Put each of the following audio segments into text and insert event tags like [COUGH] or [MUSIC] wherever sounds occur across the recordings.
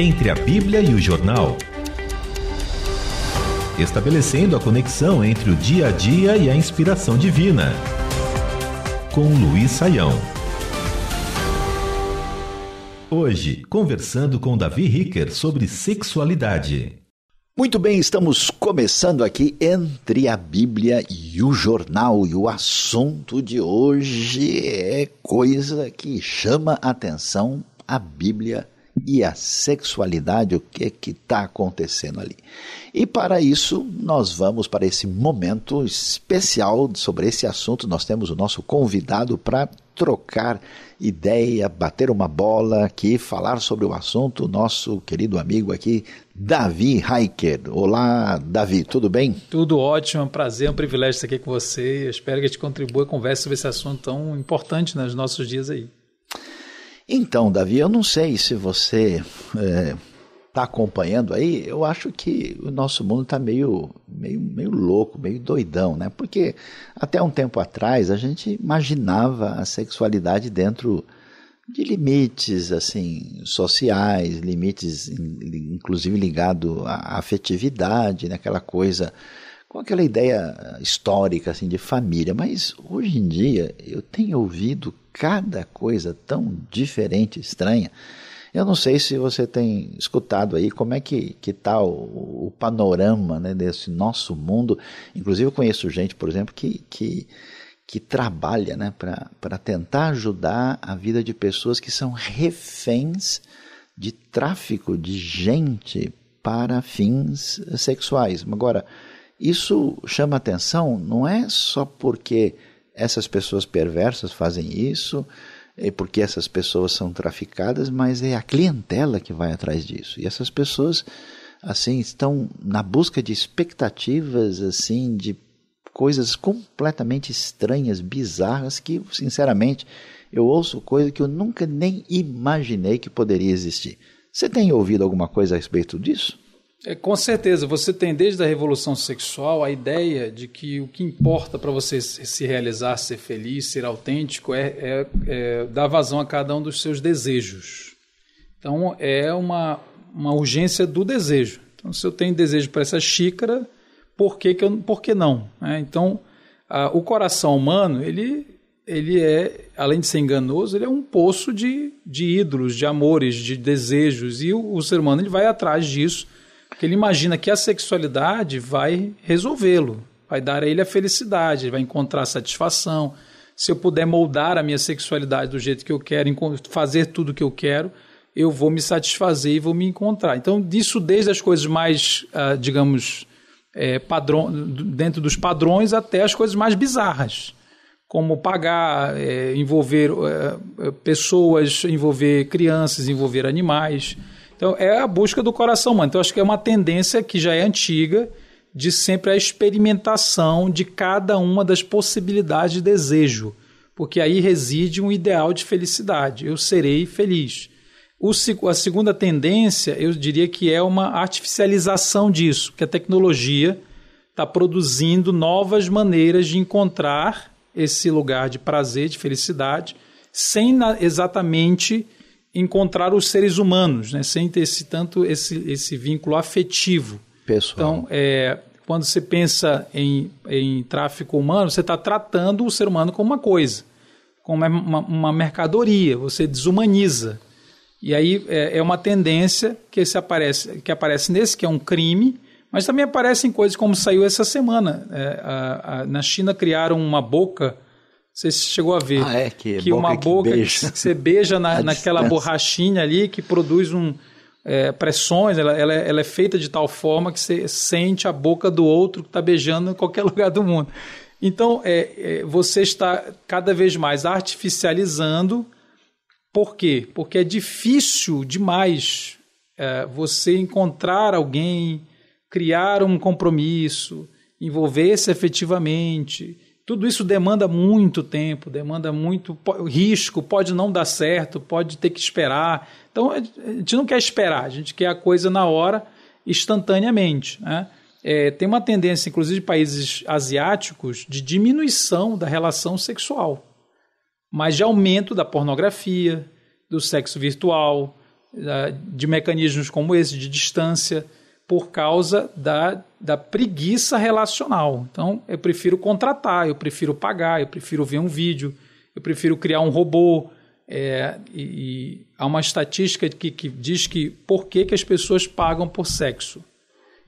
entre a Bíblia e o jornal. Estabelecendo a conexão entre o dia a dia e a inspiração divina. Com Luiz Saião. Hoje, conversando com Davi Ricker sobre sexualidade. Muito bem, estamos começando aqui entre a Bíblia e o jornal. E o assunto de hoje é coisa que chama atenção a Bíblia e a sexualidade, o que que está acontecendo ali. E para isso, nós vamos para esse momento especial sobre esse assunto. Nós temos o nosso convidado para trocar ideia, bater uma bola aqui, falar sobre o assunto, nosso querido amigo aqui, Davi Heiker. Olá, Davi, tudo bem? Tudo ótimo, é um prazer, é um privilégio estar aqui com você. Eu espero que a gente contribua e converse sobre esse assunto tão importante nos nossos dias aí. Então, Davi, eu não sei se você está é, tá acompanhando aí, eu acho que o nosso mundo está meio, meio, meio louco, meio doidão, né? Porque até um tempo atrás a gente imaginava a sexualidade dentro de limites assim sociais, limites inclusive ligado à afetividade, naquela né? coisa com aquela ideia histórica assim de família, mas hoje em dia eu tenho ouvido cada coisa tão diferente, estranha. Eu não sei se você tem escutado aí como é que está o, o, panorama né, desse nosso mundo. Inclusive, eu conheço gente, por exemplo, que, que, que trabalha né, para tentar ajudar a vida de pessoas que são reféns de tráfico de gente para fins sexuais. Agora, isso chama atenção não é só porque essas pessoas perversas fazem isso, é porque essas pessoas são traficadas, mas é a clientela que vai atrás disso. E essas pessoas assim estão na busca de expectativas assim de coisas completamente estranhas, bizarras que, sinceramente, eu ouço coisa que eu nunca nem imaginei que poderia existir. Você tem ouvido alguma coisa a respeito disso? É, com certeza, você tem desde a revolução sexual a ideia de que o que importa para você se realizar, ser feliz, ser autêntico, é, é, é, dar vazão a cada um dos seus desejos. Então, é uma, uma urgência do desejo. Então, se eu tenho desejo para essa xícara, por que, que, eu, por que não? É, então, a, o coração humano, ele, ele é, além de ser enganoso, ele é um poço de, de ídolos, de amores, de desejos, e o, o ser humano ele vai atrás disso porque ele imagina que a sexualidade vai resolvê-lo, vai dar a ele a felicidade, vai encontrar satisfação. Se eu puder moldar a minha sexualidade do jeito que eu quero, fazer tudo o que eu quero, eu vou me satisfazer e vou me encontrar. Então, disso desde as coisas mais, uh, digamos, é, padrão, dentro dos padrões até as coisas mais bizarras, como pagar, é, envolver é, pessoas, envolver crianças, envolver animais. Então, é a busca do coração humano. Então, acho que é uma tendência que já é antiga de sempre a experimentação de cada uma das possibilidades de desejo, porque aí reside um ideal de felicidade. Eu serei feliz. O, a segunda tendência, eu diria que é uma artificialização disso, que a tecnologia está produzindo novas maneiras de encontrar esse lugar de prazer, de felicidade, sem exatamente encontrar os seres humanos, né? sem ter esse, tanto esse, esse vínculo afetivo. Pessoal. Então, é, quando você pensa em, em tráfico humano, você está tratando o ser humano como uma coisa, como uma, uma mercadoria, você desumaniza. E aí é, é uma tendência que, se aparece, que aparece nesse, que é um crime, mas também aparece em coisas como saiu essa semana. É, a, a, na China criaram uma boca você chegou a ver. Ah, é, que, que boca uma boca que, que, [LAUGHS] você beija na, [LAUGHS] naquela borrachinha ali que produz um, é, pressões, ela, ela, é, ela, é feita de tal forma que você sente a boca do outro que está beijando em qualquer [LAUGHS] lugar do mundo. Então, é, é, você está cada vez mais artificializando. Por quê? Porque é difícil demais é, você encontrar alguém, criar um compromisso, envolver-se efetivamente tudo isso demanda muito tempo, demanda muito risco, pode não dar certo, pode ter que esperar. Então a gente não quer esperar, a gente quer a coisa na hora, instantaneamente. Né? É, tem uma tendência, inclusive de países asiáticos, de diminuição da relação sexual, mas de aumento da pornografia, do sexo virtual, de mecanismos como esse, de distância, por causa da, da preguiça relacional. Então, eu prefiro contratar, eu prefiro pagar, eu prefiro ver um vídeo, eu prefiro criar um robô. É, e, e, há uma estatística que, que diz que por que, que as pessoas pagam por sexo.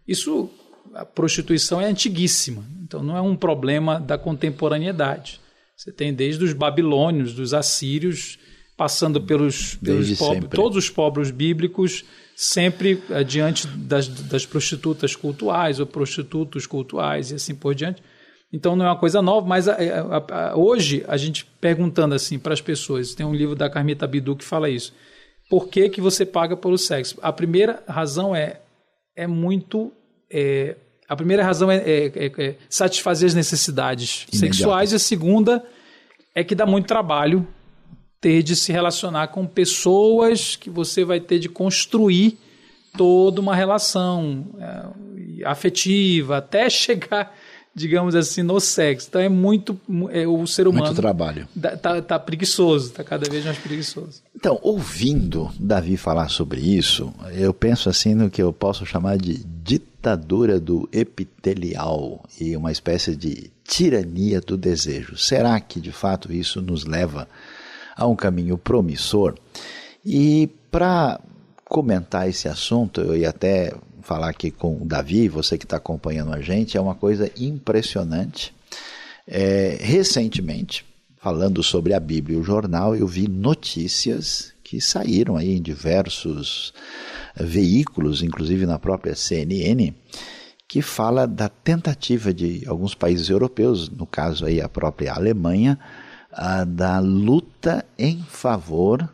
Isso, a prostituição é antiguíssima, então não é um problema da contemporaneidade. Você tem desde os babilônios, dos assírios, passando pelos, pelos pobres, todos os pobres bíblicos, sempre diante das, das prostitutas cultuais ou prostitutos cultuais e assim por diante. Então não é uma coisa nova, mas a, a, a, hoje a gente perguntando assim para as pessoas, tem um livro da Carmita Bidu que fala isso. Por que, que você paga pelo sexo? A primeira razão é é muito é, a primeira razão é, é, é, é satisfazer as necessidades Imediato. sexuais e a segunda é que dá muito trabalho ter de se relacionar com pessoas que você vai ter de construir toda uma relação é, afetiva até [LAUGHS] chegar, digamos assim, no sexo. Então é muito é, o ser humano muito trabalho. Tá, tá preguiçoso, tá cada vez mais preguiçoso. Então, ouvindo Davi falar sobre isso, eu penso assim no que eu posso chamar de ditadura do epitelial e uma espécie de tirania do desejo. Será que de fato isso nos leva a um caminho promissor. E para comentar esse assunto, eu ia até falar aqui com o Davi, você que está acompanhando a gente, é uma coisa impressionante. É, recentemente, falando sobre a Bíblia e o jornal, eu vi notícias que saíram aí em diversos veículos, inclusive na própria CNN, que fala da tentativa de alguns países europeus, no caso aí a própria Alemanha, da luta em favor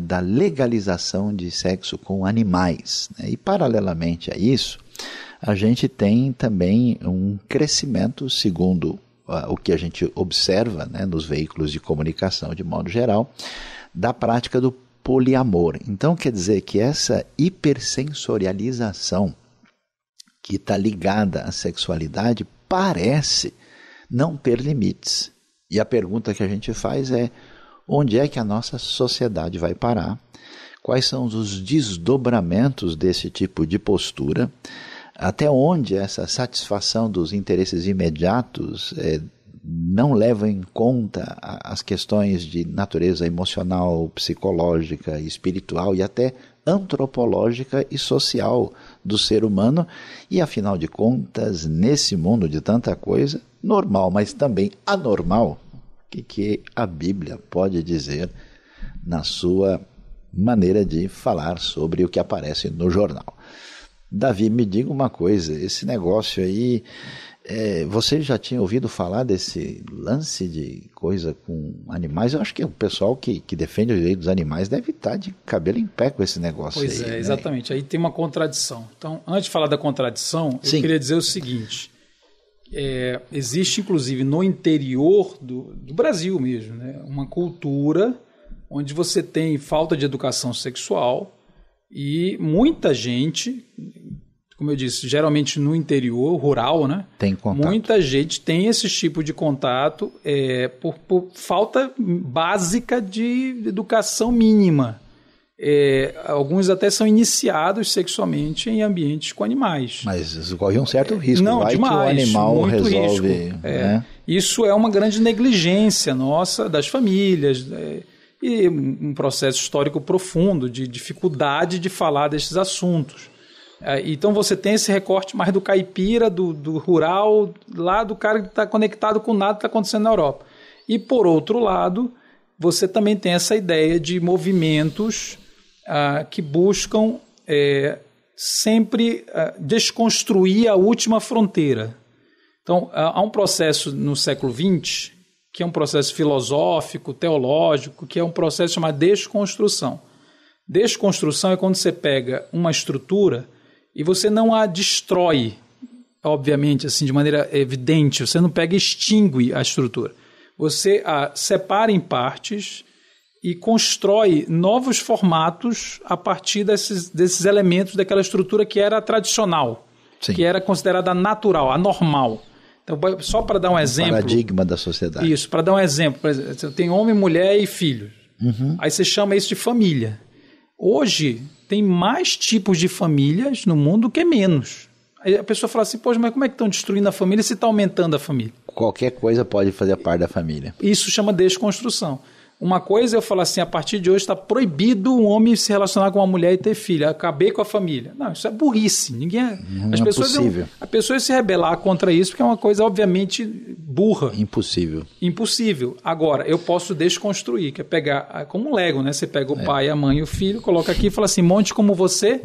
da legalização de sexo com animais. Né? E, paralelamente a isso, a gente tem também um crescimento, segundo o que a gente observa né, nos veículos de comunicação de modo geral, da prática do poliamor. Então, quer dizer que essa hipersensorialização que está ligada à sexualidade parece não ter limites. E a pergunta que a gente faz é: onde é que a nossa sociedade vai parar? Quais são os desdobramentos desse tipo de postura? Até onde essa satisfação dos interesses imediatos é, não leva em conta as questões de natureza emocional, psicológica, espiritual e até antropológica e social do ser humano, e afinal de contas, nesse mundo de tanta coisa, normal, mas também anormal, o que, que a Bíblia pode dizer na sua maneira de falar sobre o que aparece no jornal. Davi, me diga uma coisa: esse negócio aí, é, você já tinha ouvido falar desse lance de coisa com animais? Eu acho que o pessoal que, que defende o direito dos animais deve estar de cabelo em pé com esse negócio pois aí. Pois é, né? exatamente. Aí tem uma contradição. Então, antes de falar da contradição, eu Sim. queria dizer o seguinte: é, existe, inclusive, no interior do, do Brasil mesmo, né, uma cultura onde você tem falta de educação sexual e muita gente, como eu disse, geralmente no interior rural, né? Tem contato. Muita gente tem esse tipo de contato é, por, por falta básica de educação mínima. É, alguns até são iniciados sexualmente em ambientes com animais. Mas corre um certo risco. Não, Vai demais, que o animal resolve. Risco. É, né? Isso é uma grande negligência nossa, das famílias, é, e um processo histórico profundo de dificuldade de falar desses assuntos. É, então você tem esse recorte mais do caipira, do, do rural, lá do cara que está conectado com nada que está acontecendo na Europa. E por outro lado, você também tem essa ideia de movimentos ah, que buscam é, sempre ah, desconstruir a última fronteira. Então, há um processo no século XX, que é um processo filosófico, teológico, que é um processo chamado desconstrução. Desconstrução é quando você pega uma estrutura e você não a destrói, obviamente, assim, de maneira evidente, você não pega e extingue a estrutura. Você a separa em partes e constrói novos formatos a partir desses, desses elementos daquela estrutura que era tradicional, Sim. que era considerada natural, anormal. Então, só para dar um exemplo. Paradigma da sociedade. Isso, para dar um exemplo. Por exemplo, você tem homem, mulher e filhos. Uhum. Aí você chama isso de família. Hoje tem mais tipos de famílias no mundo que menos. Aí a pessoa fala assim, poxa, mas como é que estão destruindo a família se está aumentando a família? Qualquer coisa pode fazer parte da família. Isso chama desconstrução. Uma coisa é eu falar assim, a partir de hoje está proibido um homem se relacionar com uma mulher e ter filho. Acabei com a família. Não, isso é burrice. Ninguém é, Não as é pessoas possível. A pessoa ia se rebelar contra isso porque é uma coisa obviamente burra. Impossível. Impossível. Agora, eu posso desconstruir, que é pegar ah, como um Lego, né? Você pega o pai, a mãe e o filho, coloca aqui e fala assim: monte como você,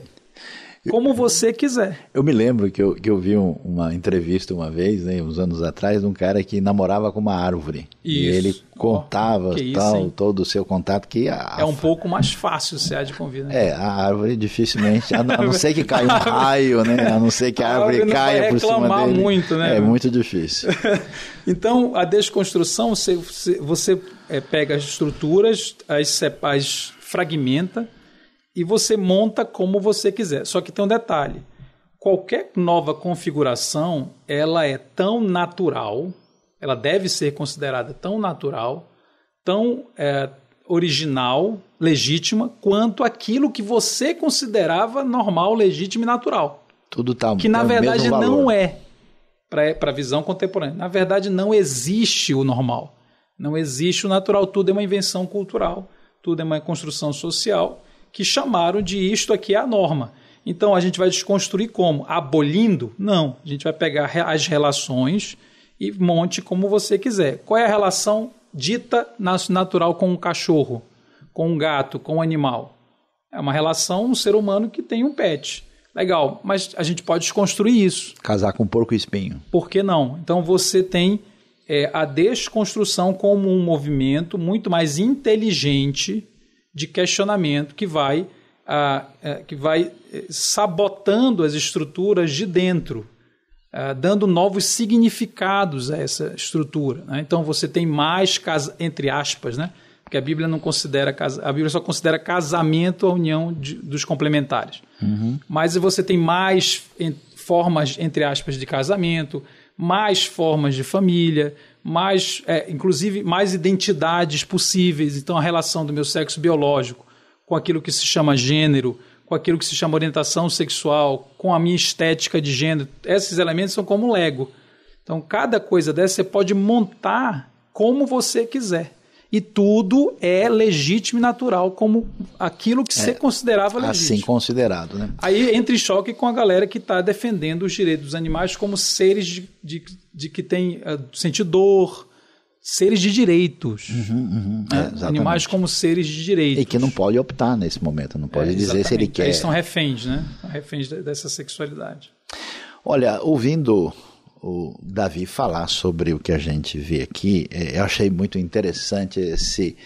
como você quiser. Eu me lembro que eu, que eu vi um- uma entrevista uma vez, né, uns anos atrás, de um cara que namorava com uma árvore. E Isso. ele contava isso, tal, hein? todo o seu contato que a, É um pouco mais fácil se há de convir, né? É, a árvore dificilmente, a, não ser que caia um [LAUGHS] raio, né? A não ser que a A árvore, caia por cima dele. muito, né? É muito difícil. [LAUGHS] Então, a desconstrução, você, você, você, é, pega as estruturas, as, as fragmenta e você monta como você quiser. Só que tem um detalhe. Qualquer nova configuração, ela é tão natural, ela deve ser considerada tão natural, tão é, original, legítima, quanto aquilo que você considerava normal, legítimo e natural Tudo tá que na o verdade não é para a visão contemporânea. Na verdade, não existe o normal. Não existe o natural. Tudo é uma invenção cultural, tudo é uma construção social que chamaram de isto aqui é a norma. Então a gente vai desconstruir como? Abolindo? Não. A gente vai pegar as relações e monte como você quiser. Qual é a relação dita natural com um cachorro, com um gato, com um animal? É uma relação um ser humano que tem um pet. Legal, mas a gente pode desconstruir isso. Casar com porco espinho. Por que não? Então você tem é, a desconstrução como um movimento muito mais inteligente de questionamento que vai, ah, eh, que vai eh, sabotando as estruturas de dentro, ah, dando novos significados a essa estrutura. né? Então você tem mais casa, entre aspas, né? Porque a Bíblia não considera a Bíblia só considera casamento a união de- dos complementares. Mas você tem mais formas, entre aspas, de casamento, mais formas de família, mais, é, inclusive, mais identidades possíveis. Então, a relação do meu sexo biológico com aquilo que se chama gênero, com aquilo que se chama orientação sexual, com a minha estética de gênero, esses elementos são como Lego. Então, cada coisa dessa você pode montar como você quiser. E tudo é legítimo e natural, como aquilo que você considerava legítimo. Assim considerado, né? Aí entra em choque com a galera que está defendendo os direitos dos animais como seres de, de, de que têm uh, sentir dor, seres de direitos. né? Uhum, é, exatamente. animais como seres de direitos. E que não pode optar nesse momento, não pode É, dizer se ele quer. Eles são reféns, né? Reféns de- dessa sexualidade. Olha, ouvindo o Davi falar sobre o que a gente vê aqui, eh, eu achei muito interessante esse,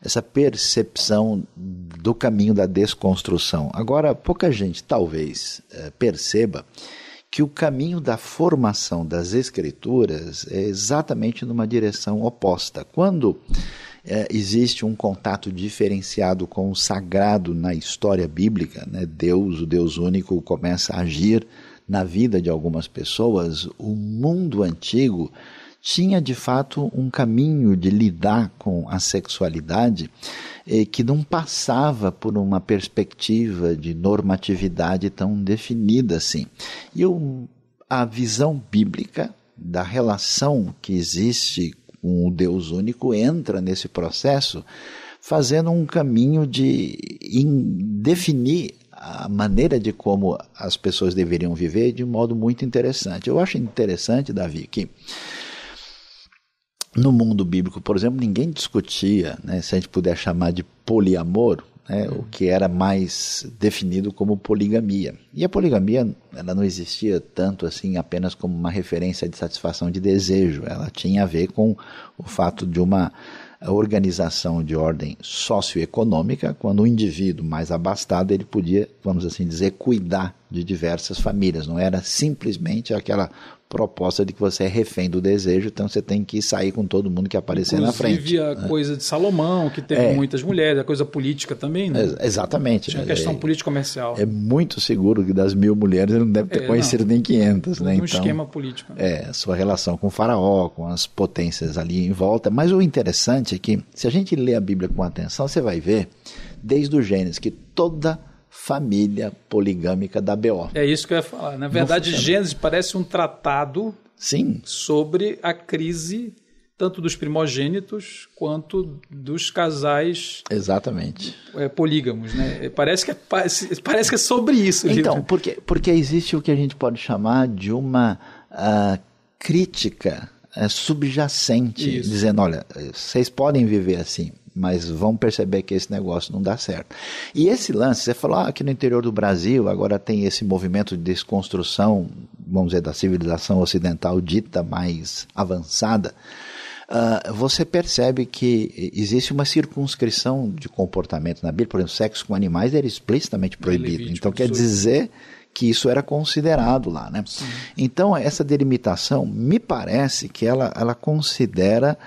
essa percepção do caminho da desconstrução. Agora, pouca gente talvez eh, perceba que o caminho da formação das escrituras é exatamente numa direção oposta. Quando eh, existe um contato diferenciado com o sagrado na história bíblica, né? Deus, o Deus único, começa a agir na vida de algumas pessoas, o mundo antigo tinha de fato um caminho de lidar com a sexualidade eh, que não passava por uma perspectiva de normatividade tão definida assim. E a visão bíblica da relação que existe com o Deus único entra nesse processo, fazendo um caminho de definir a maneira de como as pessoas deveriam viver de um modo muito interessante. Eu acho interessante, Davi, que no mundo bíblico, por exemplo, ninguém discutia, né, se a gente puder chamar de poliamor, né, o que era mais definido como poligamia. E a poligamia ela não existia tanto assim apenas como uma referência de satisfação de desejo, ela tinha a ver com o fato de uma organização de ordem socioeconômica, quando o indivíduo mais abastado ele podia, vamos assim dizer, cuidar de diversas famílias, não era simplesmente aquela proposta de que você é refém do desejo, então você tem que sair com todo mundo que aparecer na frente. Inclusive a coisa de Salomão, que teve É. muitas mulheres, a coisa política também, né? Ex- Exatamente. Tinha a É- questão político-comercial. É muito seguro que das mil mulheres ele não deve ter É, conhecido nem 500, né? um Então, esquema político. né? é, a sua relação com o faraó, com as potências ali em volta. Mas o interessante é que, se a gente lê a Bíblia com atenção, você vai ver desde o Gênesis, que toda família poligâmica da BO. É isso que eu ia falar. Na verdade, Gênesis parece um tratado Sim. sobre a crise tanto dos primogênitos quanto dos casais Exatamente. É, polígamos, né? Parece que é, parece, que é sobre isso. Então, porque, porque existe o que a gente pode chamar de uma uh, crítica uh, subjacente, isso. dizendo, olha, vocês podem viver assim, mas vão perceber que esse negócio não dá certo. E esse lance, você falou ah, aqui no interior do Brasil, agora tem esse movimento de desconstrução, vamos dizer, da civilização ocidental dita mais avançada uh, você percebe que existe uma circunscrição de comportamento na Bíblia. Por exemplo, sexo com animais era explicitamente proibido. Então quer dizer que isso era considerado lá, né? Sim. Então essa delimitação me parece que ela, ela considera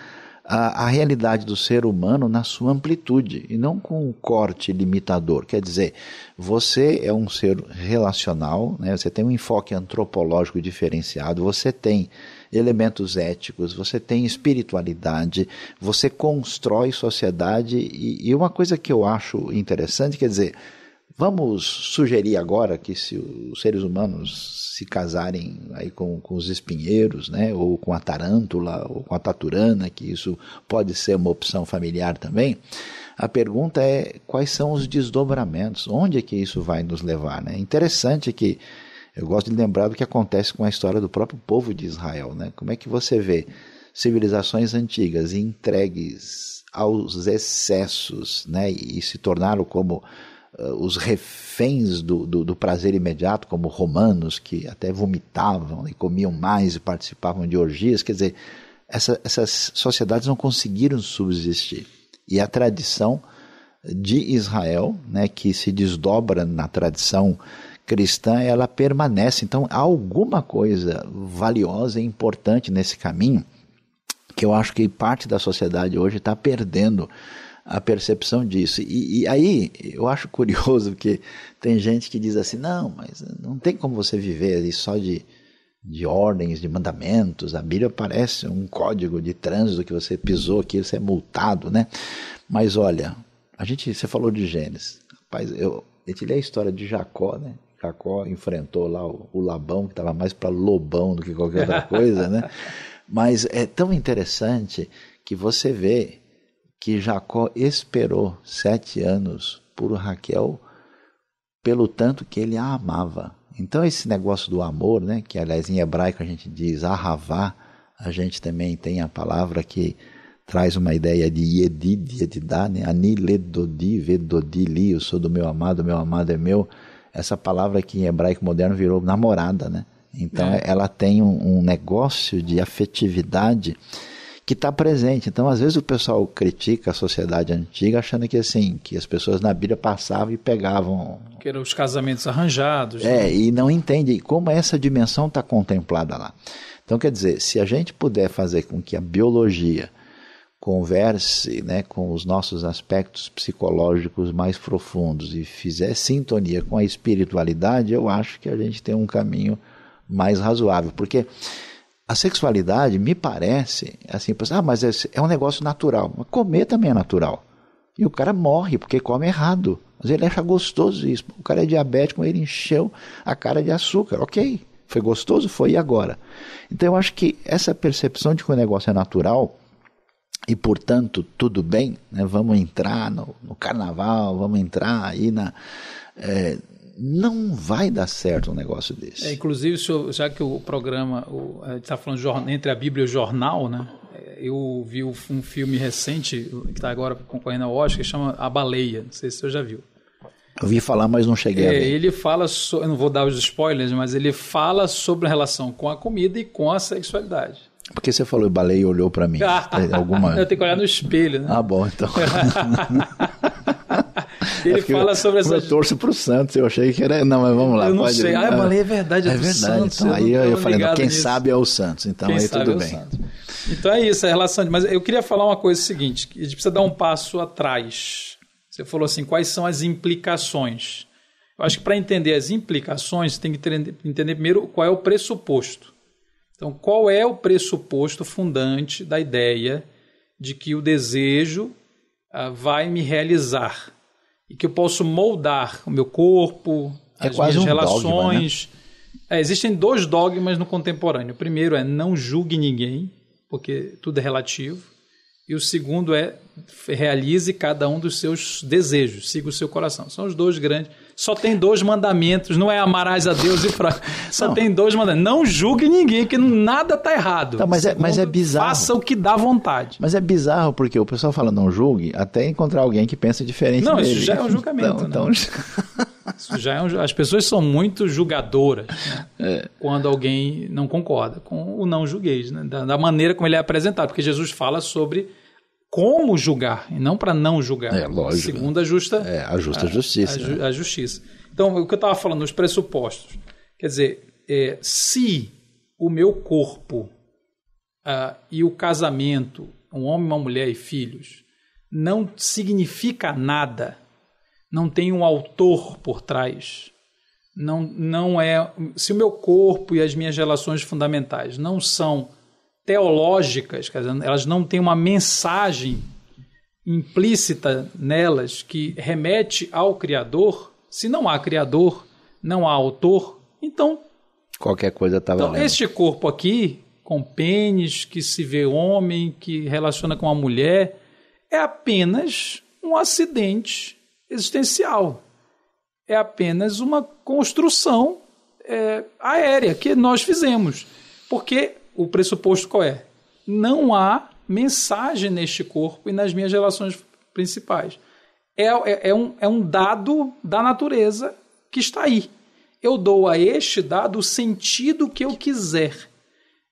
a, a, realidade do ser humano na sua amplitude e não com um corte limitador. Quer dizer, você é um ser relacional, né? Você tem um enfoque antropológico diferenciado, você tem elementos éticos, você tem espiritualidade, você constrói sociedade. E, e uma coisa que eu acho interessante, quer dizer, Vamos sugerir agora que se os seres humanos se casarem aí com, com os espinheiros, né, ou com a tarântula, ou com a taturana, que isso pode ser uma opção familiar também. A pergunta é quais são os desdobramentos, onde é que isso vai nos levar, né? Interessante que eu gosto de lembrar do que acontece com a história do próprio povo de Israel. Né? Como é que você vê civilizações antigas entregues aos excessos né? e se tornaram como os reféns do, do, do, prazer imediato, como romanos que até vomitavam e comiam mais e participavam de orgias. Quer dizer, essa, essas sociedades não conseguiram subsistir. E a tradição de Israel, né, que se desdobra na tradição cristã ela permanece. Então há alguma coisa valiosa e importante nesse caminho que eu acho que parte da sociedade hoje está perdendo a percepção disso. E, e, aí eu acho curioso que tem gente que diz assim: não, mas não tem como você viver só de, de ordens, de mandamentos. A Bíblia parece um código de trânsito que você pisou aqui, você é multado, né? Mas olha, a gente, você falou de Gênesis. Rapaz, eu, te li a história de Jacó, né? Jacó enfrentou lá o, o Labão, que estava mais para lobão do que qualquer outra coisa, né? [LAUGHS] Mas é tão interessante que você vê que Jacó esperou sete anos por Raquel, pelo tanto que ele a amava. Então esse negócio do amor, né, que aliás em hebraico a gente diz ahavá, a gente também tem a palavra que traz uma ideia de yedid, yedidá, né, ani ledodi, vedodi li, eu sou do meu amado, meu amado é meu essa palavra que em hebraico moderno virou namorada, né? Então é. ela tem um, um, negócio de afetividade que está presente. Então às vezes o pessoal critica a sociedade antiga achando que assim que as pessoas na Bíblia passavam e pegavam que eram os casamentos arranjados. É né? e não entende como essa dimensão está contemplada lá. Então quer dizer se a gente puder fazer com que a biologia converse né, com os nossos aspectos psicológicos mais profundos e fizer sintonia com a espiritualidade, eu acho que a gente tem um caminho mais razoável. Porque a sexualidade me parece assim, ah, mas é, é um negócio natural. Mas comer também é natural. E o cara morre porque come errado. Mas ele acha gostoso isso. O cara é diabético, ele encheu a cara de açúcar. Ok, foi gostoso? Foi, e agora? Então eu acho que essa percepção de que o negócio é natural e portanto tudo bem, né? vamos entrar no, no, carnaval, vamos entrar aí na. É, não vai dar certo um negócio desse. É, inclusive, senhor, já que o programa está falando entre a Bíblia e o jornal, né? Eu vi um filme recente que está agora concorrendo ao Oscar que chama A Baleia. Não sei se você já viu. Eu vi falar, mas não cheguei é, a ver. Ele fala, so, eu não vou dar os spoilers, mas ele fala sobre a relação com a comida e com a sexualidade. Porque você falou baleia e olhou para mim. alguma... [LAUGHS] Eu tenho que olhar no espelho, né? Ah, bom, então. [LAUGHS] Ele é fala sobre essa. Eu torço pro Santos, eu achei que era. Não, mas vamos lá. Eu não sei. Ir. Ah, a baleia é verdade, é, é verdade. Santos, então, aí eu, eu falei, não, quem nisso. sabe é o Santos, então quem aí tudo é bem. Santos. Então é isso, a relação. Mas eu queria falar uma coisa seguinte: a gente precisa dar um passo atrás. Você falou assim, quais são as implicações? Eu acho que para entender as implicações, tem que entender primeiro qual é o pressuposto. Então, qual é o pressuposto fundante da ideia de que o desejo uh, vai me realizar? E que eu posso moldar o meu corpo, É as minhas um relações. É, existem dois dogmas no contemporâneo. O primeiro é não julgue ninguém, porque tudo é relativo. E o segundo é realize cada um dos seus desejos, siga o seu coração. São os dois grandes. Só tem dois mandamentos, não é amarás a Deus e fraco. [LAUGHS] Só Não. tem dois mandamentos. Não julgue ninguém, que nada está errado. Tá, mas é- mas é bizarro. Faça o que dá vontade. Mas é bizarro porque o pessoal fala não julgue até encontrar alguém que pensa diferente Não, isso dele. já é um julgamento, Então, né? então- [LAUGHS] Isso já é um as pessoas são muito julgadoras né? É. quando alguém não concorda com o não julgueis, né? da, da maneira como ele é apresentado, porque Jesus fala sobre como julgar e não para não julgar, É, lógico. segundo a justa, é a justa justiça. a, né? a justiça. Então, o que eu estava falando, os pressupostos, quer dizer, é, se o meu corpo ah, e o casamento, um homem, uma mulher e filhos, não significa nada, não tem um autor por trás, não, não é. Se o meu corpo e as minhas relações fundamentais não são teológicas, quer dizer, elas não têm uma mensagem implícita nelas que remete ao Criador, se não há Criador, não há autor, então Qualquer coisa tá então, valendo. este corpo aqui, com pênis, que se vê homem, que relaciona com a mulher, é apenas um acidente existencial. É apenas uma construção é, aérea que nós fizemos. Porque o pressuposto qual é? Não há mensagem neste corpo e nas minhas relações principais. É, é, é um, é um dado da natureza que está aí. Eu dou a este dado o sentido que eu quiser.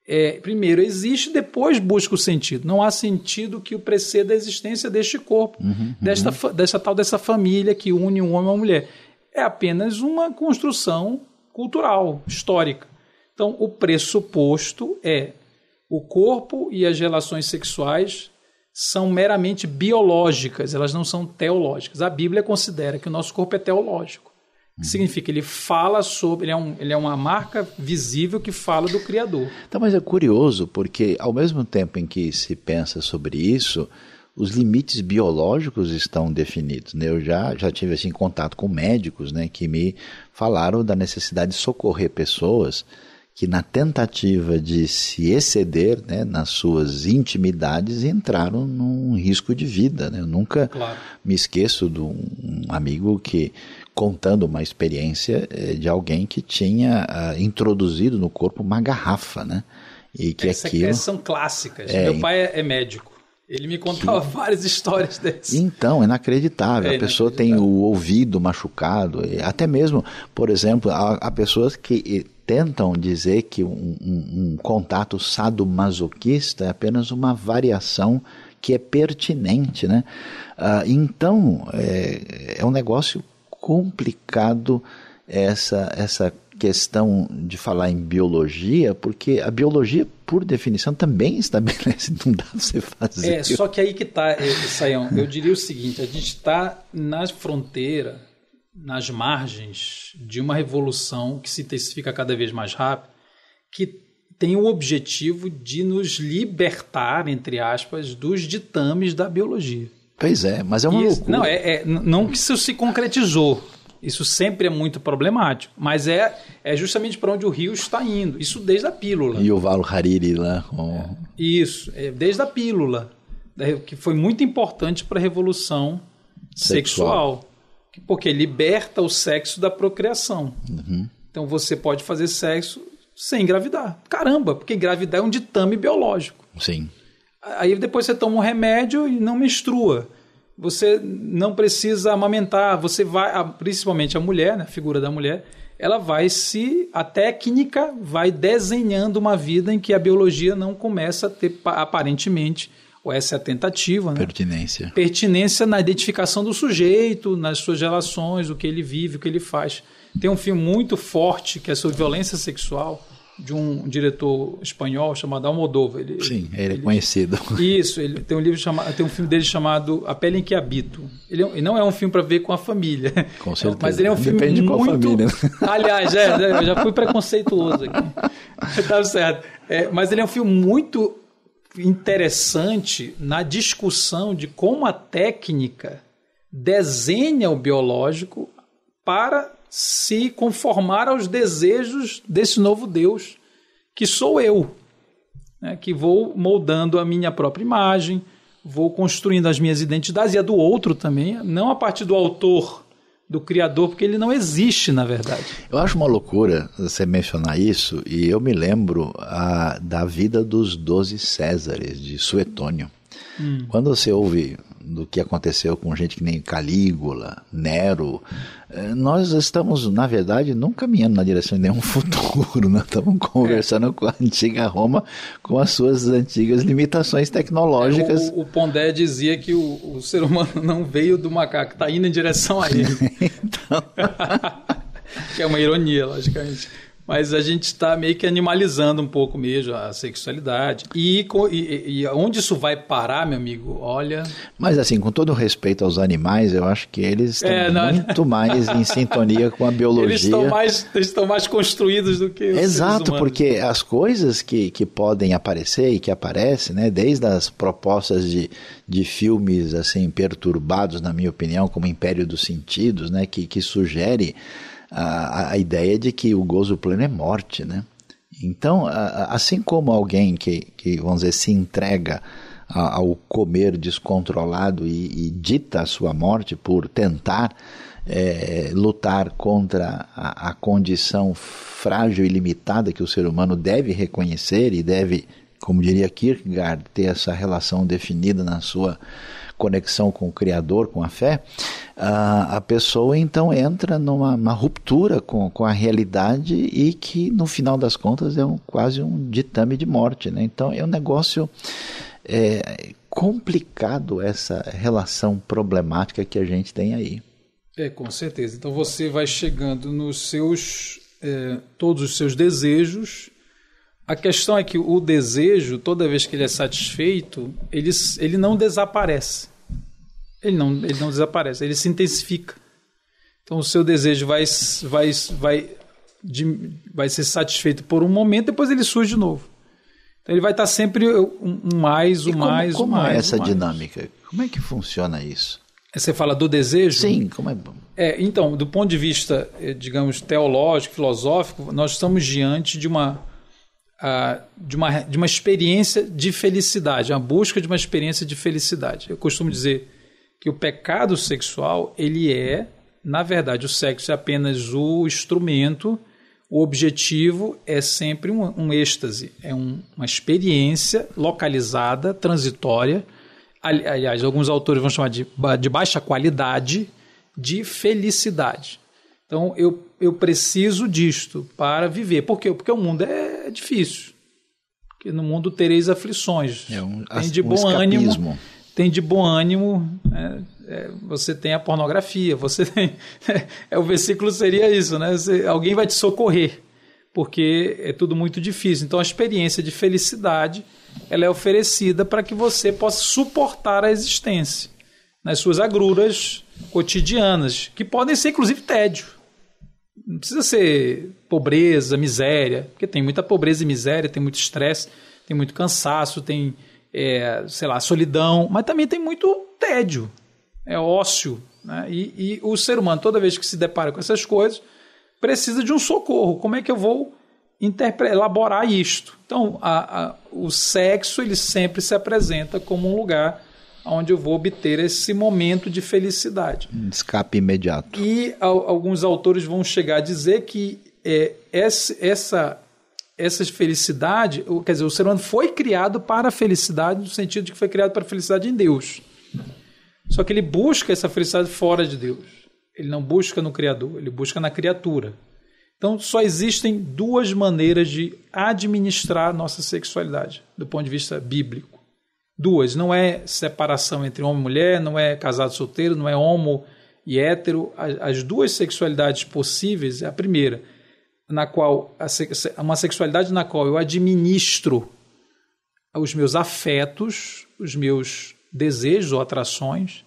É, primeiro existe, depois busco o sentido. Não há sentido que o preceda a existência deste corpo, desta, fa- desta tal dessa família que une um homem e uma mulher. É apenas uma construção cultural, histórica. Então, o pressuposto é o corpo e as relações sexuais são meramente biológicas, elas não são teológicas. A Bíblia considera que o nosso corpo é teológico. Que significa ele fala sobre, ele é, um, ele é uma marca visível que fala do Criador. Então, mas é curioso porque ao mesmo tempo em que se pensa sobre isso, os limites biológicos estão definidos. Né? Eu já, já tive assim, contato com médicos né, que me falaram da necessidade de socorrer pessoas que na tentativa de se exceder né, nas suas intimidades entraram num risco de vida. Né? Eu nunca Claro. me esqueço de um amigo que contando uma experiência eh, de alguém que tinha ah, introduzido no corpo uma garrafa, né? E que Essa- aquilo. essas são clássicas. É, Meu pai é, é médico. Ele me contava [LAUGHS] várias histórias dessas. Então, é inacreditável. É a pessoa tem o ouvido machucado. e Até mesmo, por exemplo, há, há pessoas que tentam dizer que um, um- um contato sadomasoquista é apenas uma variação que é pertinente, né? Ah, então, é, é um negócio complicado essa, essa questão de falar em biologia, porque a biologia, por definição, também [LAUGHS] estabelece, não dá pra você fazer. É, só que aí que tá, eh, Saião. Eu diria o seguinte: a gente está na fronteira, nas margens de uma revolução que se intensifica cada vez mais rápido, que tem o objetivo de nos libertar, entre aspas, dos ditames da biologia. Pois é, mas é uma Isso- loucura. não, é, é- não que isso se concretizou. Isso sempre é muito problemático. Mas é, é justamente para onde o rio está indo. Isso desde a pílula. E o Valo Hariri lá. Isso, é, desde a pílula, que foi muito importante para a revolução Sexual. sexual. Que- Porque liberta o sexo da procriação. Então você pode fazer sexo sem engravidar. Caramba, porque engravidar é um ditame biológico. Sim. Aí depois você toma um remédio e não menstrua. Você não precisa amamentar. Você vai, principalmente a mulher, né, a figura da mulher, ela vai se. A técnica vai desenhando uma vida em que a biologia não começa a ter, pa- aparentemente, ou essa é a tentativa, né? Pertinência. pertinência na identificação do sujeito, nas suas relações, o que ele vive, o que ele faz. Tem um filme muito forte que é sobre violência sexual de um diretor espanhol chamado Almodóvar. Ele, Sim, ele é conhecido. [LAUGHS] Isso, ele tem um livro chamado, tem um filme dele chamado A Pele em que Habito. Ele, é- não é um filme para ver com a família. [LAUGHS] Com certeza. Mas ele é um filme Depende de muito. qual família. [LAUGHS] Aliás, é, é, eu já fui preconceituoso aqui. tá certo. É, mas ele é um filme muito interessante na discussão de como a técnica desenha o biológico para se conformar aos desejos desse novo Deus, que sou eu, né? que vou moldando a minha própria imagem, vou construindo as minhas identidades e a do outro também, não a partir do autor, do criador, porque ele não existe, na verdade. Eu acho uma loucura você mencionar isso, e eu me lembro a, da vida dos doze Césares, de Suetônio. Hum. Quando você ouve do que aconteceu com gente que nem Calígula, Nero, eh, nós estamos, na verdade, não caminhando na direção de nenhum [LAUGHS] futuro, nós estamos conversando é. com a antiga Roma, com as suas antigas limitações tecnológicas. É, o, o, Pondé dizia que o, o, ser humano não veio do macaco, está indo em direção a ele. [LAUGHS] então... [LAUGHS] que é uma ironia, logicamente mas a gente está meio que animalizando um pouco mesmo a sexualidade. E, e, e, onde isso vai parar, meu amigo? Olha. Mas assim, com todo respeito aos animais, eu acho que eles estão é, muito mais em sintonia com a [LAUGHS] biologia. Eles estão mais, eles estão mais construídos do que os Exato, porque as coisas que, que podem aparecer e que aparecem, né, desde as propostas de, de filmes assim perturbados, na minha opinião, como Império dos Sentidos, né, que, que sugere a, a ideia de que o gozo pleno é morte, né? Então, assim como alguém que, que, vamos dizer, se entrega ao comer descontrolado e, e dita a sua morte por tentar é, lutar contra a, a, condição frágil e limitada que o ser humano deve reconhecer e deve, como diria Kierkegaard, ter essa relação definida na sua conexão com o Criador, com a fé, a, a pessoa então entra numa ruptura com, com a realidade e que no final das contas é um, quase um ditame de morte. Né? Então é um negócio é, complicado essa relação problemática que a gente tem aí. É, com certeza. Então você vai chegando nos seus. É, todos os seus desejos a questão é que o desejo, toda vez que ele é satisfeito, ele, ele não desaparece. Ele não, ele não desaparece, ele se intensifica. Então o seu desejo vai, vai, vai, de, vai ser satisfeito por um momento, depois ele surge de novo. Então ele vai estar sempre um, um mais, um como, mais, como um mais. Como é essa mais. dinâmica? Como é que funciona isso? Você fala do desejo? Sim, como é bom. É, então, do ponto de vista, eh, digamos, teológico, filosófico, nós estamos diante de uma de, uma, de uma experiência de felicidade, uma busca de uma experiência de felicidade. Eu costumo dizer que o pecado sexual, ele é, na verdade, o sexo é apenas o instrumento, o objetivo é sempre um, um êxtase, é um, uma experiência localizada, transitória, aliás, alguns autores vão chamar de, de baixa qualidade, de felicidade. Então, eu, eu preciso disto para viver. Por quê? Porque o mundo é difícil. Porque no mundo tereis aflições. É um, tem de um bom escapismo. ânimo. Tem de bom ânimo. É, é, você tem a pornografia. Você [LAUGHS] tem. É, o versículo seria isso, né? Você, alguém vai te socorrer. Porque é tudo muito difícil. Então, a experiência de felicidade ela é oferecida para que você possa suportar a existência nas suas agruras cotidianas, que podem ser inclusive tédio. Não precisa ser pobreza, miséria, porque tem muita pobreza e miséria, tem muito estresse, tem muito cansaço, tem, é, sei lá, solidão, mas também tem muito tédio, é ócio. Né? E, e o ser humano, toda vez que se depara com essas coisas, precisa de um socorro. Como é que eu vou elaborar isto? Então, a, a, o sexo ele sempre se apresenta como um lugar onde eu vou obter esse momento de felicidade. Um escape imediato. E alguns autores vão chegar a dizer que é, essa, essa, essa felicidade, quer dizer, o ser humano foi criado para a felicidade, no sentido de que foi criado para a felicidade em Deus. Só que ele busca essa felicidade fora de Deus. Ele não busca no Criador, ele busca na criatura. Então, só existem duas maneiras de administrar nossa sexualidade, do ponto de vista bíblico. Duas, não é separação entre homem e mulher, não é casado solteiro, não é homo e hétero. As duas sexualidades possíveis, a primeira, na qual uma sexualidade na qual eu administro os meus afetos, os meus desejos ou atrações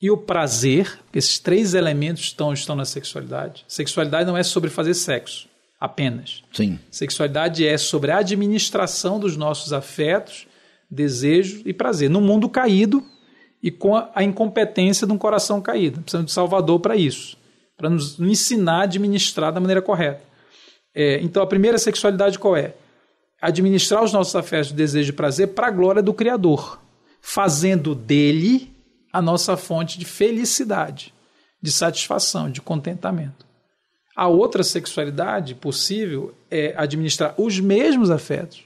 e o prazer, esses três elementos estão, estão na sexualidade. Sexualidade não é sobre fazer sexo apenas. Sim. Sexualidade é sobre a administração dos nossos afetos desejo e prazer. No mundo caído, e com a, a incompetência de um coração caído. Precisamos de Salvador para isso, para nos ensinar a administrar da maneira correta. É, então, a primeira sexualidade qual é? Administrar os nossos afetos de desejo e prazer para a glória do Criador, fazendo dele a nossa fonte de felicidade, de satisfação, de contentamento. A outra sexualidade possível é administrar os mesmos afetos,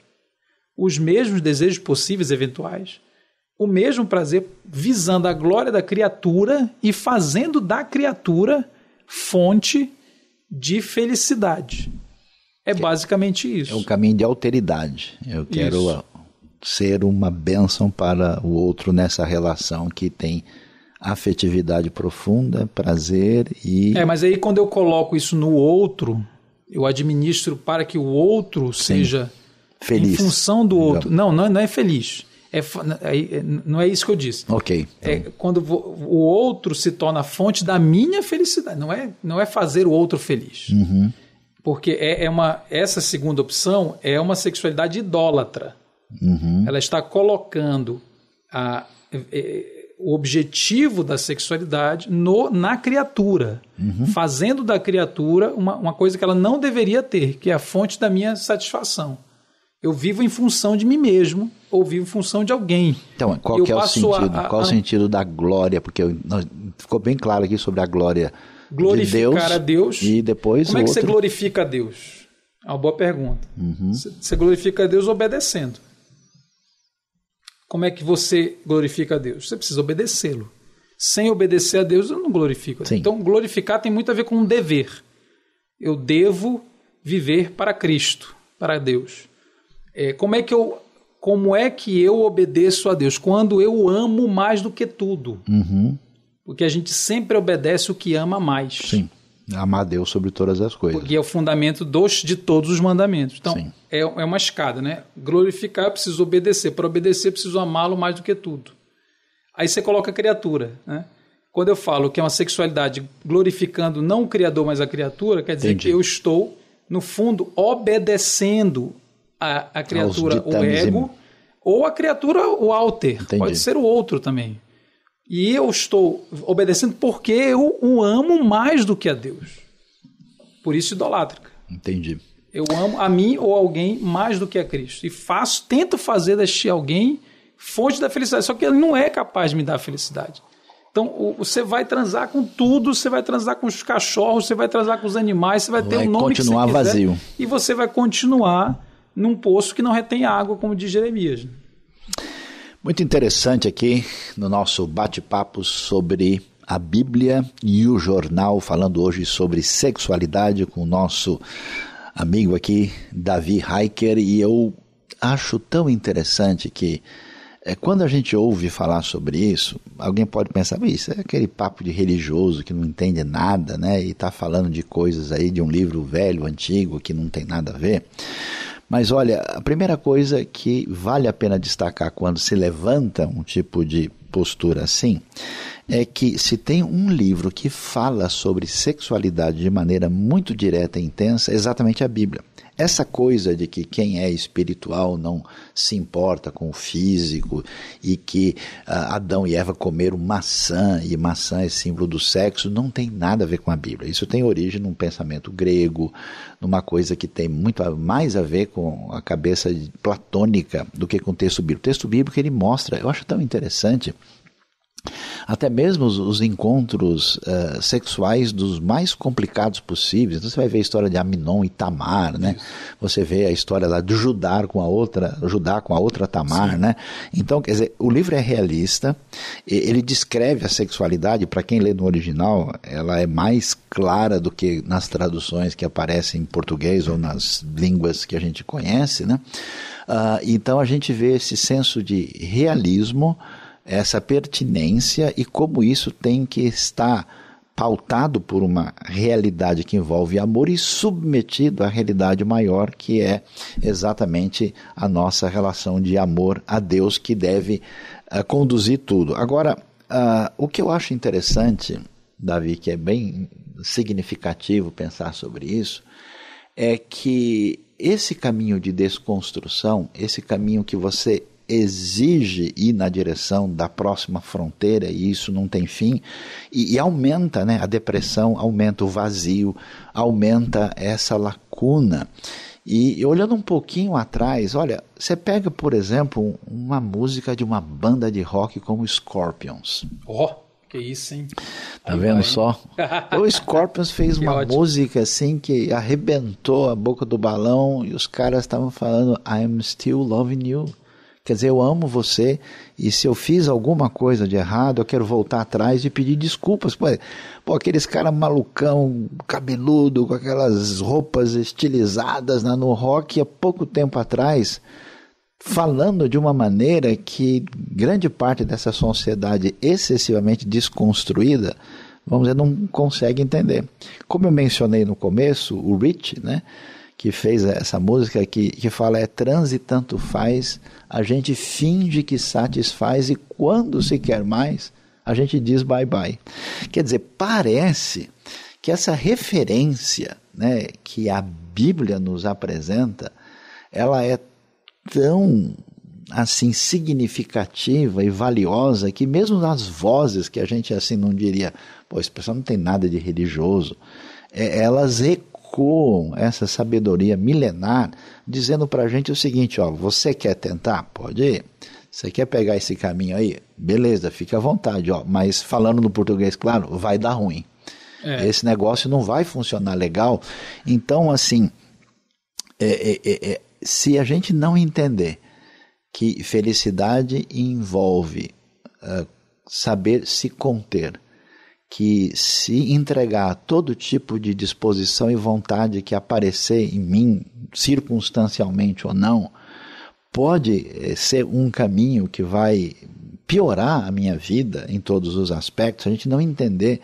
os mesmos desejos possíveis, eventuais, o mesmo prazer, visando a glória da criatura e fazendo da criatura fonte de felicidade. É basicamente isso. É um caminho de alteridade. Eu quero isso. ser uma bênção para o outro nessa relação que tem afetividade profunda, prazer e. É, mas aí quando eu coloco isso no outro, eu administro para que o outro Sim. seja feliz. Em função do outro. Não, não, não é feliz. É, é, não é isso que eu disse. Ok. Então. É quando o outro se torna a fonte da minha felicidade. Não é, não é fazer o outro feliz. Uhum. Porque é, é uma, essa segunda opção é uma sexualidade idólatra. Uhum. Ela está colocando a, é, o objetivo da sexualidade no, na criatura, uhum. fazendo da criatura uma, uma coisa que ela não deveria ter, que é a fonte da minha satisfação. Eu vivo em função de mim mesmo ou vivo em função de alguém. Então, qual é o sentido? A, a, qual o sentido da glória? Porque eu, nós, ficou bem claro aqui sobre a glória glorificar de Deus, a Deus. E depois Como é que outro... você glorifica a Deus? É uma boa pergunta. Uhum. Você glorifica a Deus obedecendo. Como é que você glorifica a Deus? Você precisa obedecê-lo. Sem obedecer a Deus, eu não glorifico. Sim. Então, glorificar tem muito a ver com um dever. Eu devo viver para Cristo, para Deus. É, como é que eu como é que eu obedeço a Deus? Quando eu amo mais do que tudo. Uhum. Porque a gente sempre obedece o que ama mais. Sim. Amar Deus sobre todas as coisas. Porque é o fundamento dos, de todos os mandamentos. Então, é, é uma escada, né? Glorificar, eu preciso obedecer. Para obedecer, eu preciso amá-lo mais do que tudo. Aí você coloca a criatura, né? Quando eu falo que é uma sexualidade glorificando não o Criador, mas a criatura, quer dizer Entendi. que eu estou, no fundo, obedecendo a, a criatura, o ego, ou a criatura, o alter. Entendi. Pode ser o outro também. E eu estou obedecendo porque eu o amo mais do que a Deus. Por isso idolátrica. Entendi. Eu amo a mim ou alguém mais do que a Cristo. E faço, tento fazer deste alguém fonte da felicidade. Só que ele não é capaz de me dar felicidade. Então, você vai transar com tudo, você vai transar com os cachorros, você vai transar com os animais, você vai, vai ter um nome que você quiser. vazio. E você vai continuar num poço que não retém água, como diz Jeremias. Muito interessante aqui no nosso bate-papo sobre a Bíblia e o jornal, falando hoje sobre sexualidade com o nosso amigo aqui, Davi Heiker, e eu acho tão interessante que é, quando a gente ouve falar sobre isso, alguém pode pensar, isso é aquele papo de religioso que não entende nada, né? E está falando de coisas aí de um livro velho, antigo, que não tem nada a ver. Mas olha, a primeira coisa que vale a pena destacar quando se levanta um tipo de postura assim é que se tem um livro que fala sobre sexualidade de maneira muito direta e intensa, é exatamente a Bíblia. Essa coisa de que quem é espiritual não se importa com o físico e que uh, Adão e Eva comeram maçã e maçã é símbolo do sexo, não tem nada a ver com a Bíblia. Isso tem origem num pensamento grego, numa coisa que tem muito mais a ver com a cabeça platônica do que com o texto bíblico. O texto bíblico ele mostra, eu acho tão interessante até mesmo os, os encontros uh, sexuais dos mais complicados possíveis. Então, você vai ver a história de Aminon e Tamar, né? Você vê a história lá de Judá com a outra, Judá com a outra Tamar, Sim. né? Então, quer dizer, o livro é realista, ele descreve a sexualidade, para quem lê no original, ela é mais clara do que nas traduções que aparecem em português ou nas línguas que a gente conhece, né? Uh, então a gente vê esse senso de realismo, essa pertinência e como isso tem que estar pautado por uma realidade que envolve amor e submetido à realidade maior que é exatamente a nossa relação de amor a Deus que deve uh, conduzir tudo. Agora, uh, o que eu acho interessante, Davi, que é bem significativo pensar sobre isso, é que esse caminho de desconstrução, esse caminho que você exige ir na direção da próxima fronteira e isso não tem fim e, e, aumenta né, a depressão, aumenta o vazio, aumenta essa lacuna. E olhando um pouquinho atrás, olha, você pega, por exemplo, uma música de uma banda de rock como Scorpions. Oh, que isso, hein? Tá Aí vendo vai, só? o Scorpions fez [LAUGHS] uma ótimo. música assim que arrebentou a boca do balão e os caras estavam falando I'm still loving you. Quer dizer, eu amo você e se eu fiz alguma coisa de errado, eu quero voltar atrás e pedir desculpas. Pô, pô aqueles caras malucão, cabeludo, com aquelas roupas estilizadas né, no rock há pouco tempo atrás, falando de uma maneira que grande parte dessa sociedade excessivamente desconstruída, vamos dizer, não consegue entender. Como eu mencionei no começo, o Rich, né? Que fez essa música que, que fala é transe tanto faz, a gente finge que satisfaz e quando se quer mais, a gente diz bye bye. Quer dizer, parece que essa referência né, que a Bíblia nos apresenta, ela é tão assim significativa e valiosa que mesmo nas vozes que a gente assim não diria, pô, esse pessoal não tem nada de religioso, é, elas ecoam essa sabedoria milenar, dizendo para a gente o seguinte: ó, você quer tentar? Pode ir. Você quer pegar esse caminho aí? Beleza, fica à vontade, ó. Mas falando no português, claro, vai dar ruim. É. Esse negócio não vai funcionar legal. Então, assim, é, é, é, é se a gente não entender que felicidade envolve uh, saber se conter, que se entregar a todo tipo de disposição e vontade que aparecer em mim, circunstancialmente ou não, pode eh, ser um caminho que vai piorar a minha vida em todos os aspectos, a gente não entender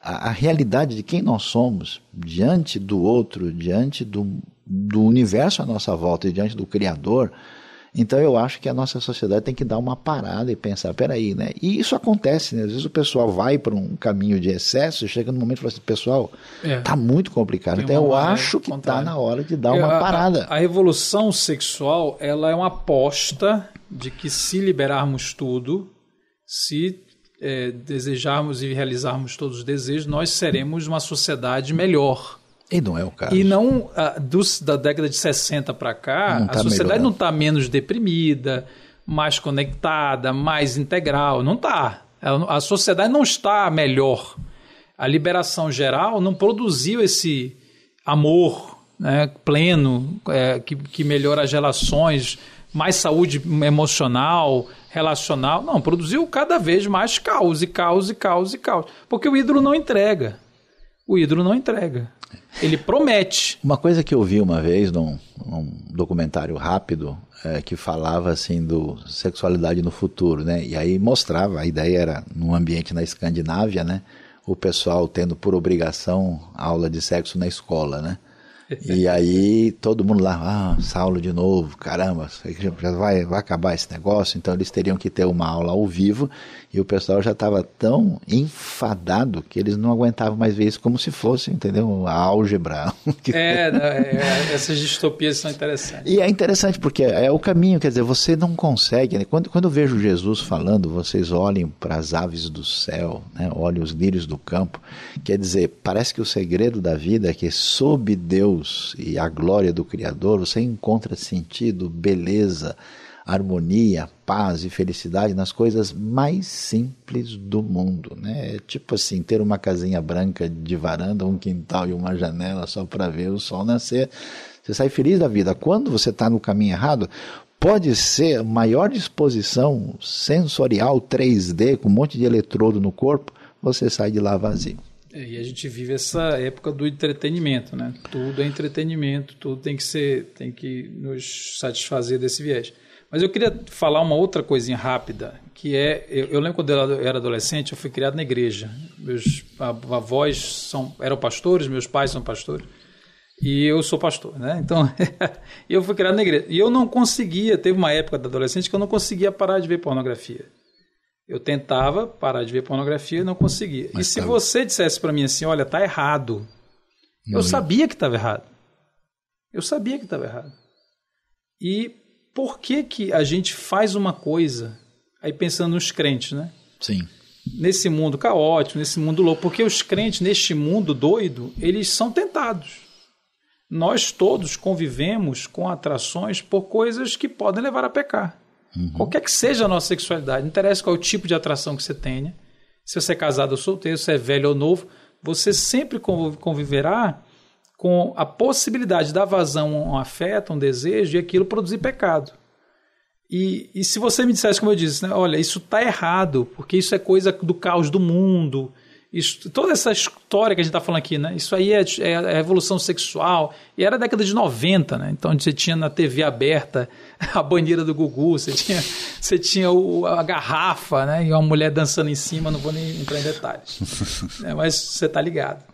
a, a realidade de quem nós somos diante do outro, diante do, do universo à nossa volta e diante do Criador, então eu acho que a nossa sociedade tem que dar uma parada e pensar, peraí, né? E isso acontece, né? Às vezes o pessoal vai para um caminho de excesso, chega no momento e fala assim, pessoal, é. tá muito complicado. Então eu acho que está na hora de dar uma parada. A, a, revolução sexual, ela é uma aposta de que se liberarmos tudo, se é, desejarmos e realizarmos todos os desejos, nós seremos uma sociedade melhor. E não é o caso. E não, a, dos, da década de 60 para cá, tá a sociedade melhorando. não está menos deprimida, mais conectada, mais integral. Não está. A sociedade não está melhor. A liberação geral não produziu esse amor né, pleno é, que, que melhora as relações, mais saúde emocional, relacional. Não, produziu cada vez mais caos e caos e caos e caos. Porque o ídolo não entrega. O ídolo não entrega. Ele promete. Uma coisa que eu vi uma vez num, num documentário rápido é, que falava assim do sexualidade no futuro, né? E aí mostrava, a ideia era num ambiente na Escandinávia, né? O pessoal tendo por obrigação aula de sexo na escola, né? E [LAUGHS] aí todo mundo lá, ah, Saulo de novo, caramba, já vai, vai acabar esse negócio, então eles teriam que ter uma aula ao vivo e o pessoal já estava tão enfadado que eles não aguentavam mais ver isso como se fosse, entendeu? A álgebra. [LAUGHS] É, é, essas distopias são interessantes. E é interessante porque é o caminho, quer dizer, você não consegue, né? quando, quando eu vejo Jesus falando, vocês olhem para as aves do céu, né? olhem os lírios do campo, quer dizer, parece que o segredo da vida é que sob Deus e a glória do Criador, você encontra sentido, beleza, harmonia, paz e felicidade nas coisas mais simples do mundo, né? É tipo assim, ter uma casinha branca de varanda, um quintal e uma janela só para ver o sol nascer. Você sai feliz da vida. Quando você está no caminho errado, pode ser maior disposição sensorial 3D, com um monte de eletrodo no corpo, você sai de lá vazio. É, e a gente vive essa época do entretenimento, né? Tudo é entretenimento, tudo tem que ser, tem que nos satisfazer desse viés. Mas eu queria falar uma outra coisinha rápida, que é, eu, eu lembro quando eu era adolescente, eu fui criado na igreja. Meus avós são, eram pastores, meus pais são pastores, e eu sou pastor, né? Então, [LAUGHS] eu fui criado na igreja. E eu não conseguia, teve uma época da adolescente que eu não conseguia parar de ver pornografia. Eu tentava parar de ver pornografia e não conseguia. Mas e se tá... você dissesse para mim assim, olha, tá errado, eu sabia que estava errado. Eu sabia que estava errado. E por que, que a gente faz uma coisa, aí pensando nos crentes, né? Sim. Nesse mundo caótico, nesse mundo louco, porque os crentes neste mundo doido, eles são tentados. Nós todos convivemos com atrações por coisas que podem levar a pecar. Uhum. Qualquer que seja a nossa sexualidade, não interessa qual é o tipo de atração que você tenha, se você é casado ou solteiro, se é velho ou novo, você sempre conviverá com a possibilidade da vazão um afeto, um desejo, e aquilo produzir pecado. E, e se você me dissesse, como eu disse, né, olha, isso está errado, porque isso é coisa do caos do mundo, isso, toda essa história que a gente está falando aqui, né? Isso aí é, é, a revolução sexual. E era a década de 90, né? Então você tinha na TV aberta [LAUGHS] a banheira do Gugu, você tinha, você tinha o, a garrafa, né? E uma mulher dançando em cima, não vou nem entrar em detalhes. [LAUGHS] é, mas você está ligado.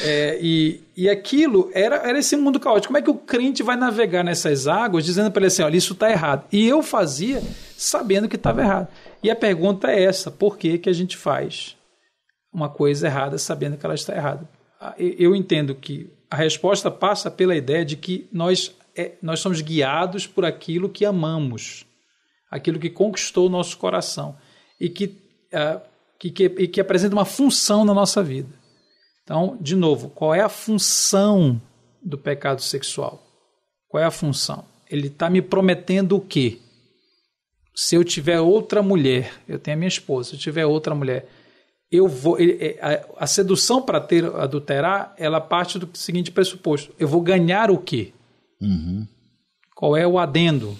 É, e, e aquilo era, era esse mundo caótico. Como é que o crente vai navegar nessas águas dizendo para ele assim: olha, isso está errado? E eu fazia sabendo que estava errado. E a pergunta é essa: por que, que a gente faz uma coisa errada sabendo que ela está errada? Ah, eu entendo que a resposta passa pela ideia de que nós, é, nós somos guiados por aquilo que amamos, aquilo que conquistou o nosso coração e que, uh, que, que, e que apresenta uma função na nossa vida. Então, de novo, qual é a função do pecado sexual? Qual é a função? Ele está me prometendo o quê? Se eu tiver outra mulher, eu tenho a minha esposa, se eu tiver outra mulher, eu vou. É, a, sedução para ter adulterar, ela parte do seguinte pressuposto: eu vou ganhar o quê? Uhum. Qual é o adendo?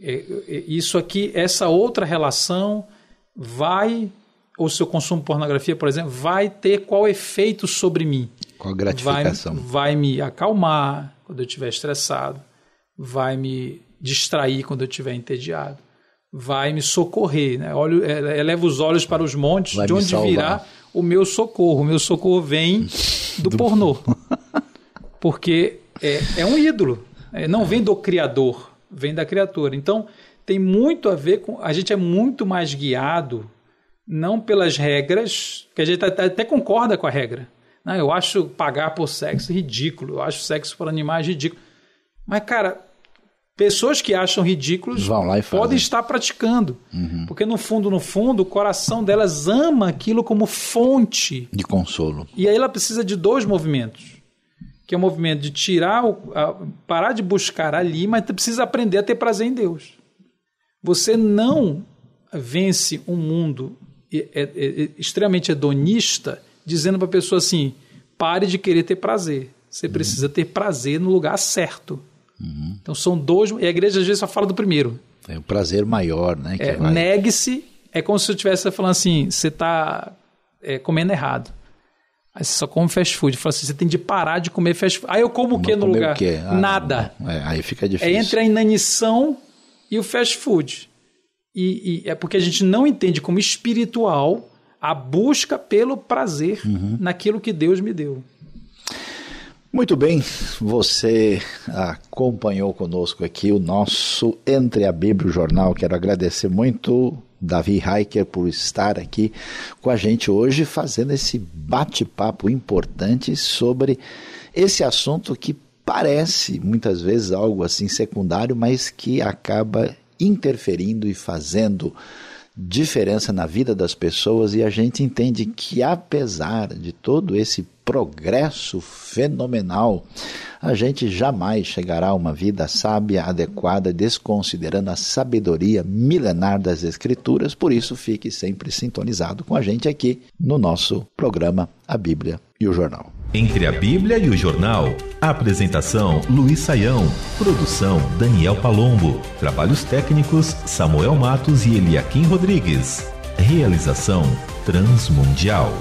É, é, isso aqui, essa outra relação vai ou se eu consumo pornografia, por exemplo, vai ter qual efeito sobre mim? Qual gratificação? Vai, vai me acalmar quando eu estiver estressado, vai me distrair quando eu estiver entediado, vai me socorrer. Né? Olho, é, eleva os olhos para os montes, vai de onde virá o meu socorro. O meu socorro vem [LAUGHS] do, do... pornô. [LAUGHS] Porque é, é um ídolo. É, não vem do Criador, vem da criatura. Então, tem muito a ver com. A gente é muito mais guiado não pelas regras, que a gente até concorda com a regra. Não, eu acho pagar por sexo ridículo, eu acho sexo por animais ridículo. Mas, cara, pessoas que acham ridículos podem estar praticando. Uhum. Porque, no fundo, no fundo, o coração delas ama aquilo como fonte de consolo. E aí ela precisa de dois movimentos. Que é o movimento de tirar, o, a, parar de buscar ali, mas precisa aprender a ter prazer em Deus. Você não vence um mundo extremamente hedonista, dizendo para a pessoa assim: pare de querer ter prazer. Você uhum. precisa ter prazer no lugar certo. Uhum. Então são dois. E a igreja às vezes só fala do primeiro. É o prazer maior, né? É, vai... Negue-se. É como se eu estivesse falando assim: você está é, comendo errado. Aí você só come fast food. Fala assim: você tem de parar de comer fast food. Aí eu como o que no lugar? Ah, Nada. É, aí fica difícil. É entre a inanição e o fast food. E, e, é porque a gente não entende como espiritual a busca pelo prazer uhum. naquilo que Deus me deu. Muito bem, você acompanhou conosco aqui o nosso Entre a Bíblia e o Jornal. Quero agradecer muito Davi Heiker por estar aqui com a gente hoje, fazendo esse bate-papo importante sobre esse assunto que parece muitas vezes algo assim secundário, mas que acaba interferindo e fazendo diferença na vida das pessoas e a gente entende que apesar de todo esse progresso fenomenal, a gente jamais chegará a uma vida sábia, adequada, desconsiderando a sabedoria milenar das Escrituras. Por isso, fique sempre sintonizado com a gente aqui no nosso programa A Bíblia e o Jornal. Entre a Bíblia e o Jornal. Apresentação: Luiz Saião. Produção: Daniel Palombo. Trabalhos técnicos: Samuel Matos e Eliakim Rodrigues. Realização: Transmundial.